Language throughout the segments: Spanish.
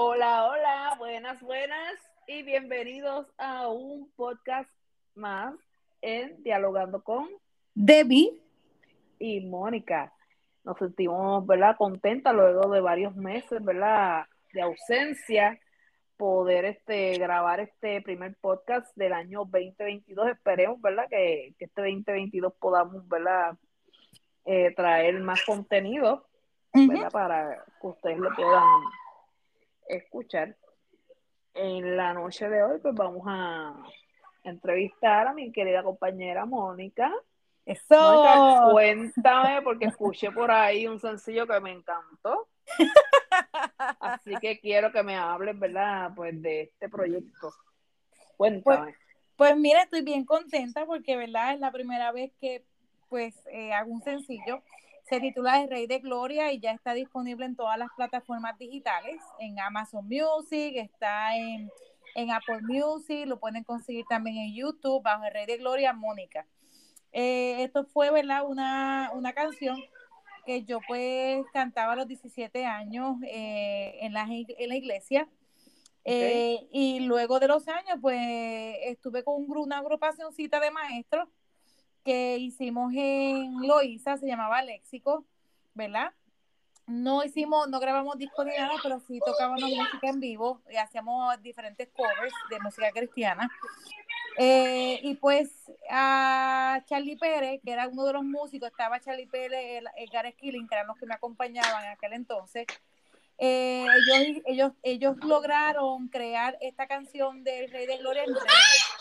Hola, hola, buenas, buenas y bienvenidos a un podcast más en Dialogando con Debbie y Mónica. Nos sentimos, ¿verdad? Contentas luego de varios meses, ¿verdad? De ausencia, poder este, grabar este primer podcast del año 2022. Esperemos, ¿verdad? Que, que este 2022 podamos, ¿verdad? Eh, traer más contenido, ¿verdad? Para que ustedes lo puedan escuchar. En la noche de hoy, pues vamos a entrevistar a mi querida compañera Mónica. Eso. cuéntame, porque escuché por ahí un sencillo que me encantó. Así que quiero que me hables, ¿verdad? Pues de este proyecto. Cuéntame. Pues, pues mira, estoy bien contenta porque, ¿verdad? Es la primera vez que pues eh, hago un sencillo se titula El Rey de Gloria y ya está disponible en todas las plataformas digitales, en Amazon Music, está en, Apple Music, lo pueden conseguir también en YouTube bajo El Rey de Gloria, Mónica. Eh, esto fue, ¿verdad? Una, una canción que yo pues cantaba a los 17 años eh, en, la, en la iglesia. Eh, y luego de los años, pues estuve con un, una agrupacióncita de maestros que hicimos en Loíza, se llamaba Léxico, ¿verdad? No hicimos, no grabamos disco ni nada, pero sí tocábamos música en vivo y hacíamos diferentes covers de música cristiana. Eh, y pues a Charlie Pérez, que era uno de los músicos, estaba Charlie Pérez, Edgar Skilling, que eran los que me acompañaban en aquel entonces. Eh, ellos, ellos, ellos lograron crear esta canción del Rey de Gloria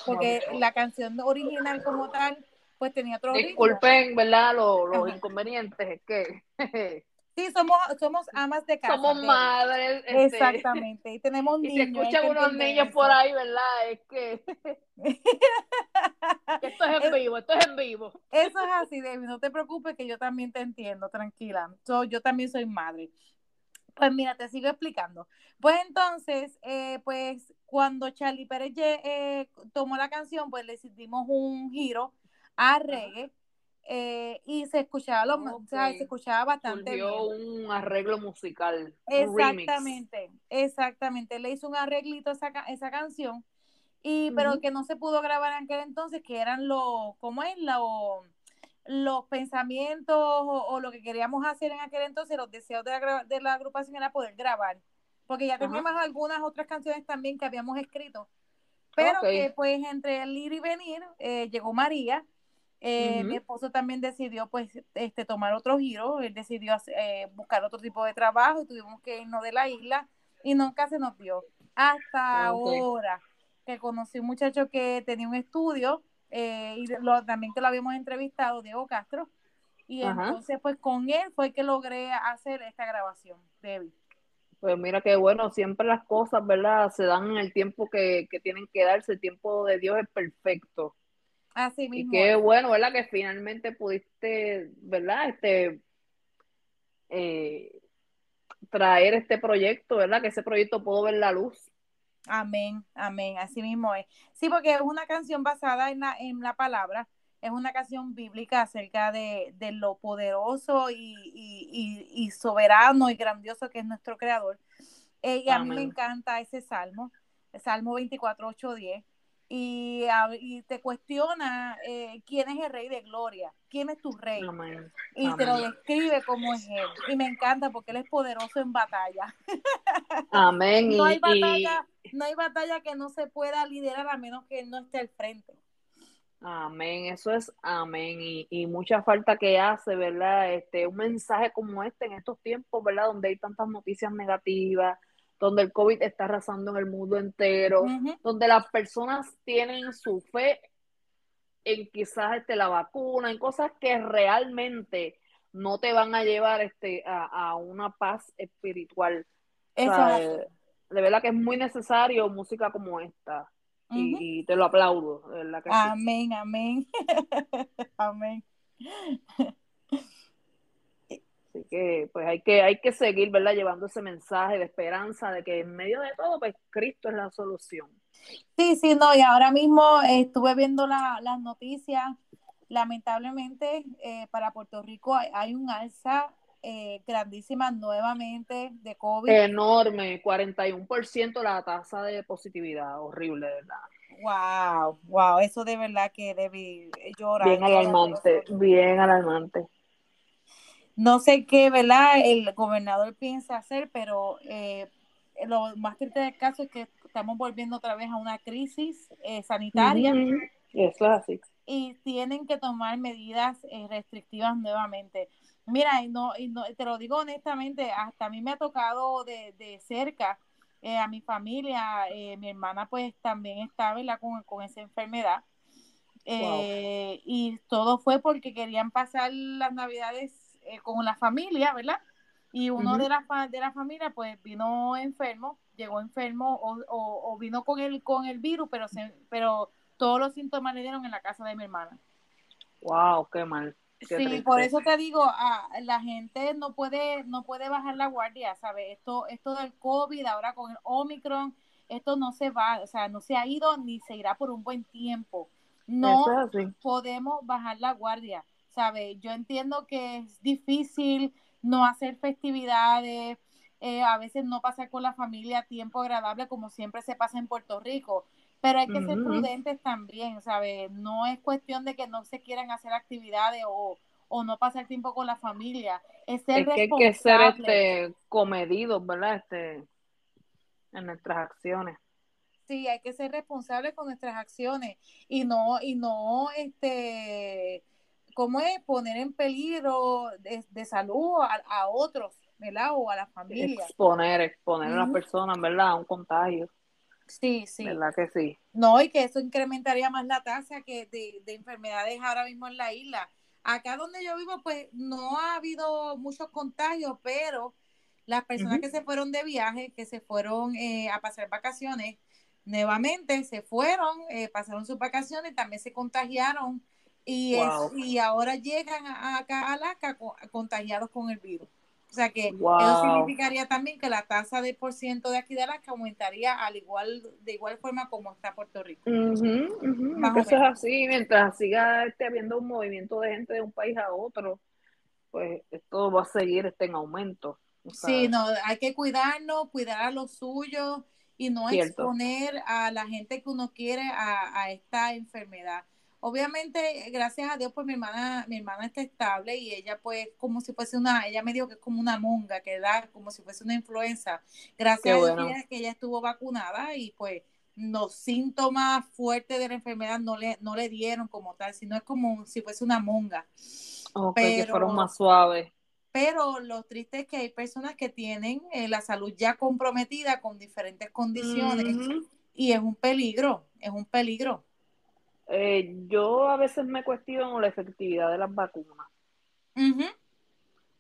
porque la canción original como tal pues tenía otro Disculpen, ¿verdad? Los, inconvenientes, es que... Sí, somos, somos amas de casa. Somos madres. Este, Exactamente, y tenemos niños. Y se escuchan unos niños por ahí, ¿verdad? Es que... esto es en vivo, esto es en vivo. Eso es así, David, no te preocupes que yo también te entiendo, tranquila. yo también soy madre. Pues mira, te sigo explicando. Pues entonces, eh, pues cuando Charlie Pérez eh, tomó la canción, pues le hicimos un giro a reggae eh, y se escuchaba lo, o sea, se escuchaba bastante bien. un arreglo musical. Exactamente, exactamente. Le hizo un arreglito a esa, esa canción, y, pero que no se pudo grabar en aquel entonces, que eran los, ¿cómo es? los pensamientos o, lo que queríamos hacer en aquel entonces, los deseos de la, de la agrupación era poder grabar. Porque ya teníamos algunas otras canciones también que habíamos escrito. Pero que pues entre el ir y venir eh, llegó María eh, mi esposo también decidió pues este, tomar otro giro, él decidió eh, buscar otro tipo de trabajo y tuvimos que irnos de la isla y nunca se nos dio. Hasta ahora que conocí un muchacho que tenía un estudio eh, y también que lo habíamos entrevistado, Diego Castro, y entonces pues con él fue que logré hacer esta grabación, Debbie. Pues mira qué bueno, siempre las cosas, ¿verdad? Se dan en el tiempo que, que tienen que darse, el tiempo de Dios es perfecto. Así mismo. Y qué bueno, ¿verdad? Que finalmente pudiste, ¿verdad? Este, eh, traer este proyecto, ¿verdad? Que ese proyecto pudo ver la luz. Amén, amén, así mismo es. Sí, porque es una canción basada en la, en la palabra, es una canción bíblica acerca de, lo poderoso y, soberano y grandioso que es nuestro creador. Eh, y a mí me encanta ese salmo, el Salmo 24, 8, 10 y, y te cuestiona eh, quién es el rey de gloria, quién es tu rey. Y te lo describe como es él. Y me encanta porque él es poderoso en batalla. Amén. no, hay batalla, no hay batalla que no se pueda liderar a menos que él no esté al frente. Amén, eso es amén. Y, y, mucha falta que hace, ¿verdad? Este, un mensaje como este en estos tiempos, ¿verdad? Donde hay tantas noticias negativas, donde el COVID está arrasando en el mundo entero, donde las personas tienen su fe en quizás este, la vacuna, en cosas que realmente no te van a llevar este, a, una paz espiritual. de verdad que es muy necesario música como esta. y, te lo aplaudo, amén, amén. amén que pues hay que, hay que seguir, ¿verdad? Llevando ese mensaje de esperanza de que en medio de todo, pues Cristo es la solución. Sí, sí, no, y ahora mismo estuve viendo las noticias, lamentablemente eh, para Puerto Rico hay, un alza eh, grandísima nuevamente de COVID. Enorme, 41% la tasa de positividad, horrible, ¿verdad? Wow, wow, eso de verdad que debe llorar. Bien alarmante, bien alarmante. No sé qué, ¿verdad? El gobernador piensa hacer, pero eh, lo más triste del caso es que estamos volviendo otra vez a una crisis eh, sanitaria. Eso es así. Y tienen que tomar medidas eh, restrictivas nuevamente. Mira, y no, y no, te lo digo honestamente, hasta a mí me ha tocado de, de cerca eh, a mi familia, mi hermana pues también estaba Con, con esa enfermedad. Y todo fue porque querían pasar las navidades con la familia, ¿verdad? y uno de, la, de la familia pues vino enfermo, llegó enfermo o, o, vino con el, con el virus, pero, se, pero todos los síntomas le dieron en la casa de mi hermana. Wow, qué mal. sí, por eso te digo, a, la gente no puede, no puede bajar la guardia, ¿sabes? Esto, esto del COVID, ahora con el Omicron, esto no se va, o sea, no se ha ido ni se irá por un buen tiempo. No podemos bajar la guardia, ¿sabes? Yo entiendo que es difícil, no hacer festividades, eh, a veces no pasar con la familia tiempo agradable como siempre se pasa en Puerto Rico. Pero hay que ser prudentes también, ¿sabes? No es cuestión de que no se quieran hacer actividades o, no pasar tiempo con la familia. Es ser que hay que ser este, comedidos, ¿verdad? Este, en nuestras acciones. Sí, hay que ser responsables con nuestras acciones y no, y no, este, ¿cómo es poner en peligro de, salud a, otros, ¿verdad? O a la familia. Exponer, exponer a las personas, ¿verdad? A un contagio. Sí, sí. ¿Verdad que sí? No, y que eso incrementaría más la tasa que de, de enfermedades ahora mismo en la isla. Acá donde yo vivo, pues no ha habido muchos contagios, pero las personas que se fueron de viaje, que se fueron eh, a pasar vacaciones, nuevamente se fueron, eh, pasaron sus vacaciones, también se contagiaron y, y ahora llegan acá a Alaska contagiados con el virus. O sea que eso significaría también que la tasa de por ciento de aquí de Alaska aumentaría al igual de igual forma como está Puerto Rico. Eso es así, mientras siga este, habiendo un movimiento de gente de un país a otro, pues esto va a seguir este, en aumento. sí, no, hay que cuidarnos, cuidar a los suyos y no exponer a la gente que uno quiere a, a esta enfermedad. Obviamente, gracias a Dios, pues mi hermana, mi hermana está estable y ella pues como si fuese una, ella me dijo que es como una monga, que da como si fuese una influenza. Gracias a Dios que ella estuvo vacunada y pues los síntomas fuertes de la enfermedad no le, no le dieron como tal, sino es como si fuese una monga. pero, que fueron más suaves. Pero lo triste es que hay personas que tienen eh, la salud ya comprometida con diferentes condiciones y es un peligro, es un peligro. Eh, yo a veces me cuestiono la efectividad de las vacunas.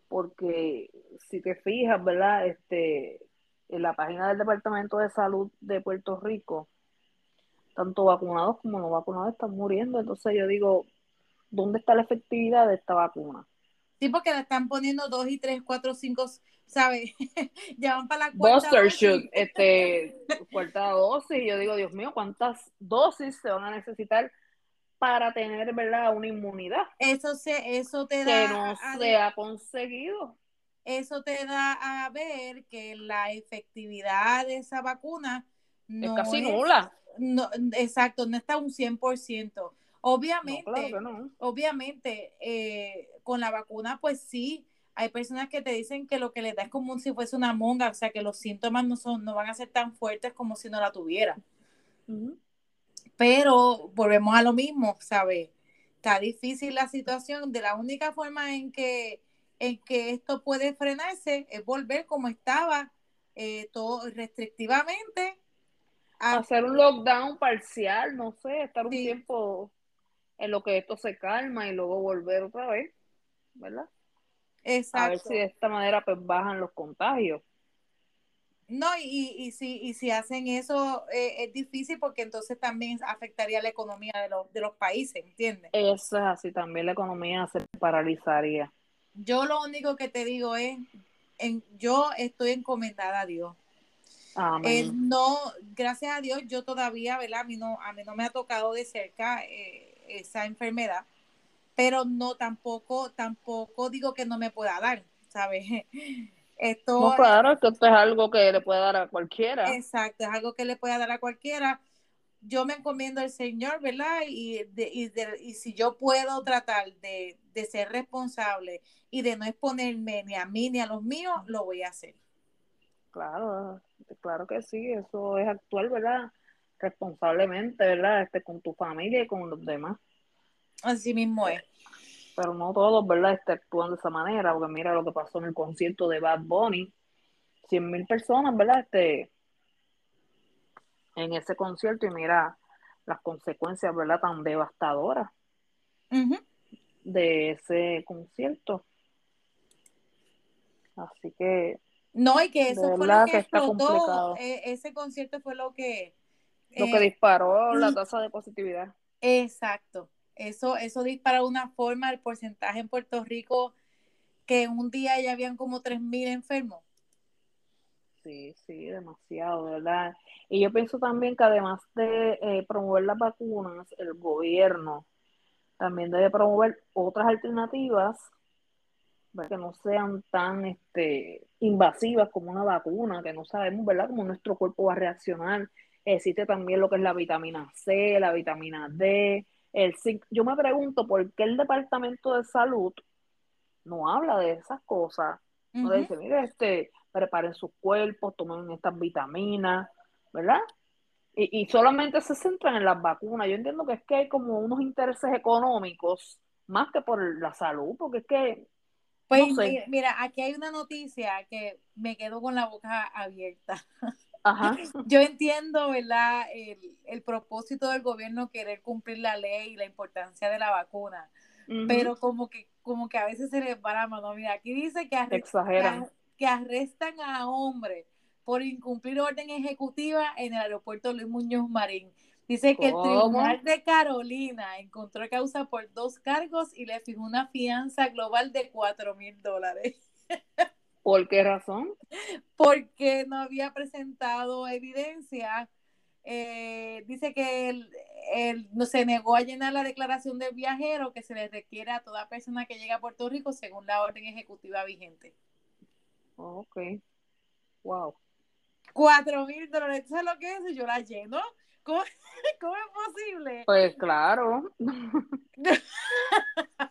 Porque si te fijas, ¿verdad? Este, en la página del Departamento de Salud de Puerto Rico, tanto vacunados como no vacunados están muriendo. Entonces yo digo, ¿dónde está la efectividad de esta vacuna? Sí, porque la están poniendo dos y tres, cuatro, cinco, ¿sabes? ya van para la cuarta Buster shoot, este, cuarta dosis. Y yo digo, Dios mío, ¿cuántas dosis se van a necesitar para tener, ¿verdad?, una inmunidad. Eso, se, eso te da... Que no se ha conseguido. Eso te da a ver que la efectividad de esa vacuna no es casi nula. No, exacto, no está un 100%. Obviamente, obviamente, eh, con la vacuna, pues sí, hay personas que te dicen que lo que le da es como si fuese una monga, o sea, que los síntomas no, son, no van a ser tan fuertes como si no la tuviera. Pero volvemos a lo mismo, ¿sabes? Está difícil la situación. De la única forma en que, en que esto puede frenarse es volver como estaba, eh, todo restrictivamente. Hacer un lockdown parcial, no sé, estar un tiempo en lo que esto se calma y luego volver otra vez, ¿verdad? Exacto. A ver si de esta manera pues bajan los contagios. No, y, y, si, y si hacen eso eh, es difícil porque entonces también afectaría la economía de los, de los países, ¿entiendes? Eso es así, también la economía se paralizaría. Yo lo único que te digo es, en, yo estoy encomendada a Dios. Amén. Eh, no, gracias a Dios, yo todavía, ¿verdad? A mí no, a mí no me ha tocado de cerca eh, esa enfermedad, pero no tampoco, tampoco digo que no me pueda dar. ¿sabes? Esto, no, claro, esto es algo que le puede dar a cualquiera. Exacto, es algo que le puede dar a cualquiera. Yo me encomiendo al Señor, ¿verdad? Y, de, y, de, y si yo puedo tratar de, de ser responsable y de no exponerme ni a mí ni a los míos, lo voy a hacer. Claro, claro que sí, eso es actual, ¿verdad? Responsablemente, ¿verdad? Este, con tu familia y con los demás. Así mismo es pero no todos, ¿verdad?, este, actúan de esa manera, porque mira lo que pasó en el concierto de Bad Bunny, 100 mil personas, ¿verdad?, este, en ese concierto y mira las consecuencias, ¿verdad?, tan devastadoras de ese concierto. Así que... No, y que eso fue lo que, explotó, e, ese concierto fue lo que... Lo que eh, disparó la tasa de positividad. Exacto, eso, eso dispara de una forma el porcentaje en Puerto Rico que un día ya habían como 3.000 enfermos. Sí, sí, demasiado, ¿verdad? Y yo pienso también que además de eh, promover las vacunas, el gobierno también debe promover otras alternativas para que no sean tan este, invasivas como una vacuna, que no sabemos, ¿verdad?, cómo nuestro cuerpo va a reaccionar. Existe también lo que es la vitamina C, la vitamina D, el Yo me pregunto por qué el Departamento de Salud no habla de esas cosas. No dice, mire, este, preparen sus cuerpos, tomen estas vitaminas, ¿verdad? Y, y, solamente se centran en las vacunas. Yo entiendo que es que hay como unos intereses económicos más que por la salud, porque es que... Pues mira, aquí hay una noticia que me quedo con la boca abierta. Yo entiendo, ¿verdad? El, propósito del gobierno querer cumplir la ley y la importancia de la vacuna, pero como que, como que a veces se les va la mano. Mira, aquí dice que arrestan, que, arrestan a hombres por incumplir orden ejecutiva en el aeropuerto Luis Muñoz Marín. Dice que el Tribunal de Carolina encontró causa por dos cargos y le fijó una fianza global de cuatro mil dólares. ¿Por qué razón? Porque no había presentado evidencia. Eh, dice que él, no se negó a llenar la declaración de viajero que se le requiere a toda persona que llega a Puerto Rico según la orden ejecutiva vigente. Ok. Wow. Cuatro mil dólares. ¿Sabes lo que es? Yo la lleno. ¿Cómo, ¿Cómo, es posible? Pues claro.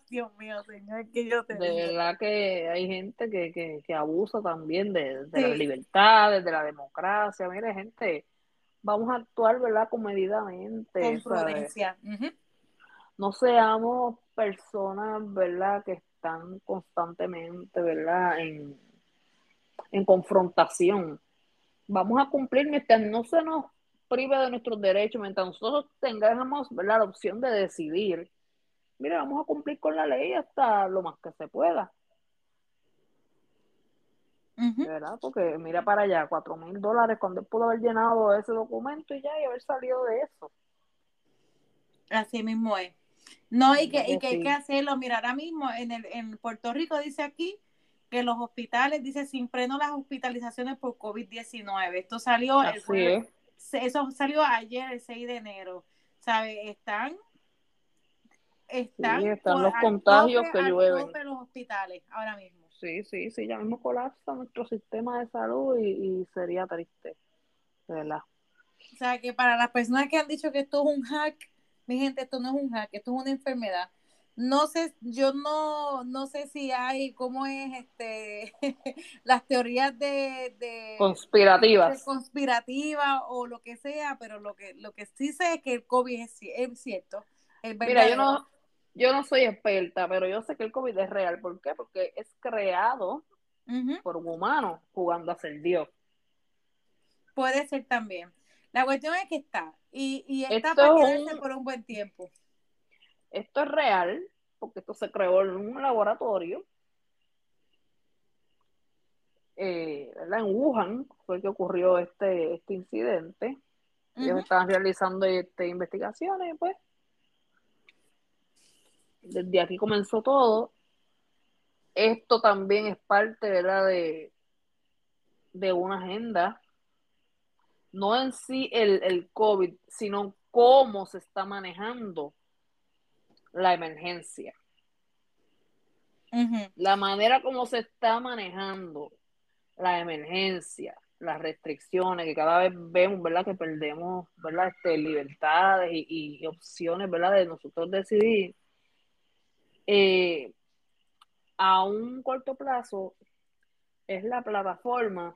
Dios mío, señor, que yo te De verdad que hay gente que, que, abusa también de, de las libertades, de la democracia. Mire, gente, vamos a actuar, ¿verdad? Comedidamente. Con prudencia. No seamos personas, ¿verdad? Que están constantemente, ¿verdad? En, en confrontación. Vamos a cumplir mientras no se nos prive de nuestros derechos, mientras nosotros tengamos ¿verdad? la opción de decidir, mira, vamos a cumplir con la ley hasta lo más que se pueda. ¿Verdad? Porque mira para allá, cuatro mil dólares cuando él pudo haber llenado ese documento y ya y haber salido de eso. Así mismo es. No, y que, y que hay que hacerlo. Mira, ahora mismo en, el, en Puerto Rico dice aquí que los hospitales, dice, sin freno las hospitalizaciones por COVID-19. Esto salió el jueves, eso salió ayer, el 6 de enero. ¿Sabe? Están. Están, están los contagios que llueven. en los hospitales ahora mismo. Sí, sí, sí, ya mismo colapsa nuestro sistema de salud y, sería triste, ¿verdad? O sea, que para las personas que han dicho que esto es un hack, mi gente, esto no es un hack, esto es una enfermedad no sé, yo no, no sé si hay, cómo es este las teorías de, conspirativas. conspirativas o lo que sea, pero lo que, lo que sí sé es que el COVID es, cierto. Mira, yo no, yo no soy experta, pero yo sé que el COVID es real. ¿Por qué? Porque es creado por un humano jugando a ser Dios. Puede ser también. La cuestión es que está, y, y está para quedarse por un buen tiempo esto es real, porque esto se creó en un laboratorio, eh, En Wuhan fue que ocurrió este, este incidente. Ellos estaban realizando este, investigaciones, pues. Desde aquí comenzó todo. Esto también es parte, ¿verdad? De, de una agenda. No en sí el, el COVID, sino cómo se está manejando la emergencia. La manera como se está manejando la emergencia, las restricciones, que cada vez vemos, ¿verdad? Que perdemos, ¿verdad? Este, libertades y, opciones, ¿verdad? De nosotros decidir. Eh, a un corto plazo es la plataforma,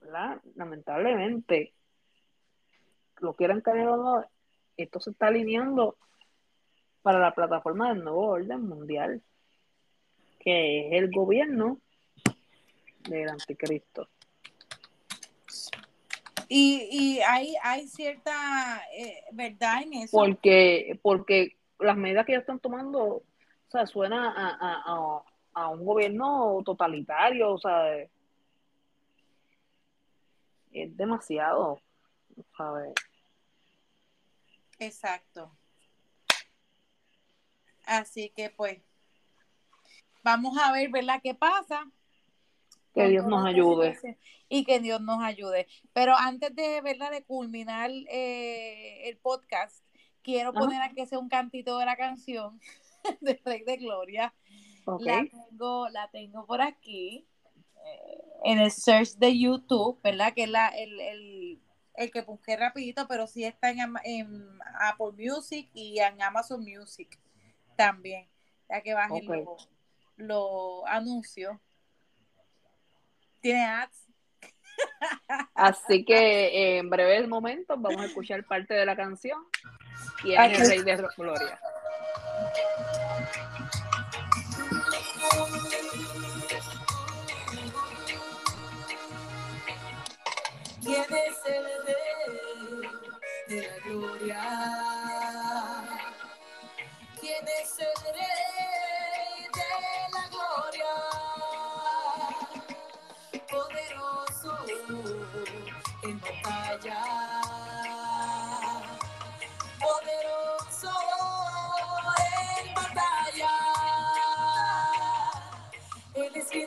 ¿verdad? Lamentablemente, lo quieran caer o no, esto se está alineando para la plataforma del nuevo orden mundial, que es el gobierno del anticristo. Y, y hay, hay cierta eh, verdad en eso. Porque, porque las medidas que ya están tomando, o sea, suena a, a, un gobierno totalitario, o sea, es demasiado, ¿sabes? Exacto. Así que pues, vamos a ver, ¿verdad? ¿Qué pasa? Que Dios nos ayude. Y que Dios nos ayude. Pero antes de, ¿verdad? De culminar eh, el podcast, quiero poner aquí sea un cantito de la canción de Rey de Gloria. La, tengo, la tengo por aquí eh, en el search de YouTube, ¿verdad? Que es la, el, el, el que busqué rapidito, pero sí está en, en, Apple Music y en Amazon Music también, ya que bajen los anuncios tiene ads. Así que en breves momentos vamos a escuchar parte de la canción. Y es el Rey de Gloria. ¿Quién es el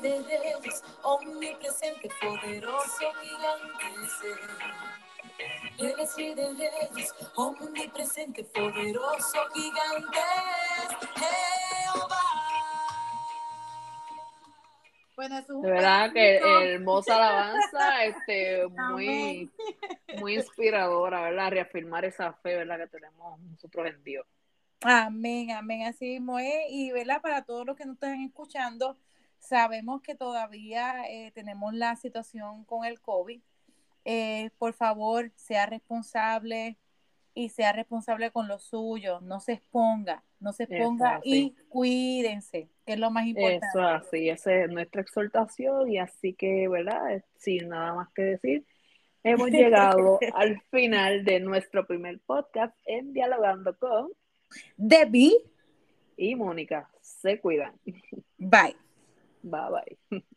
de reyes, omnipresente, poderoso, gigante. Él es líder de reyes, omnipresente, poderoso, gigante. Jehová. de verdad que hermosa alabanza, este, muy, muy inspiradora, ¿verdad? Reafirmar esa fe, ¿verdad? Que tenemos nosotros en Dios. Amén, amén, así mismo es. Y, ¿verdad? Para todos los que nos están escuchando, sabemos que todavía eh, tenemos la situación con el COVID. Eh, por favor, sea responsable, y sea responsable con lo suyo, no se exponga, no se exponga y cuídense, que es lo más importante. Eso así, esa es nuestra exhortación y así que, ¿verdad? Sin nada más que decir, hemos llegado al final de nuestro primer podcast en Dialogando con Debbie y Mónica. Se cuidan. Bye. Bye bye.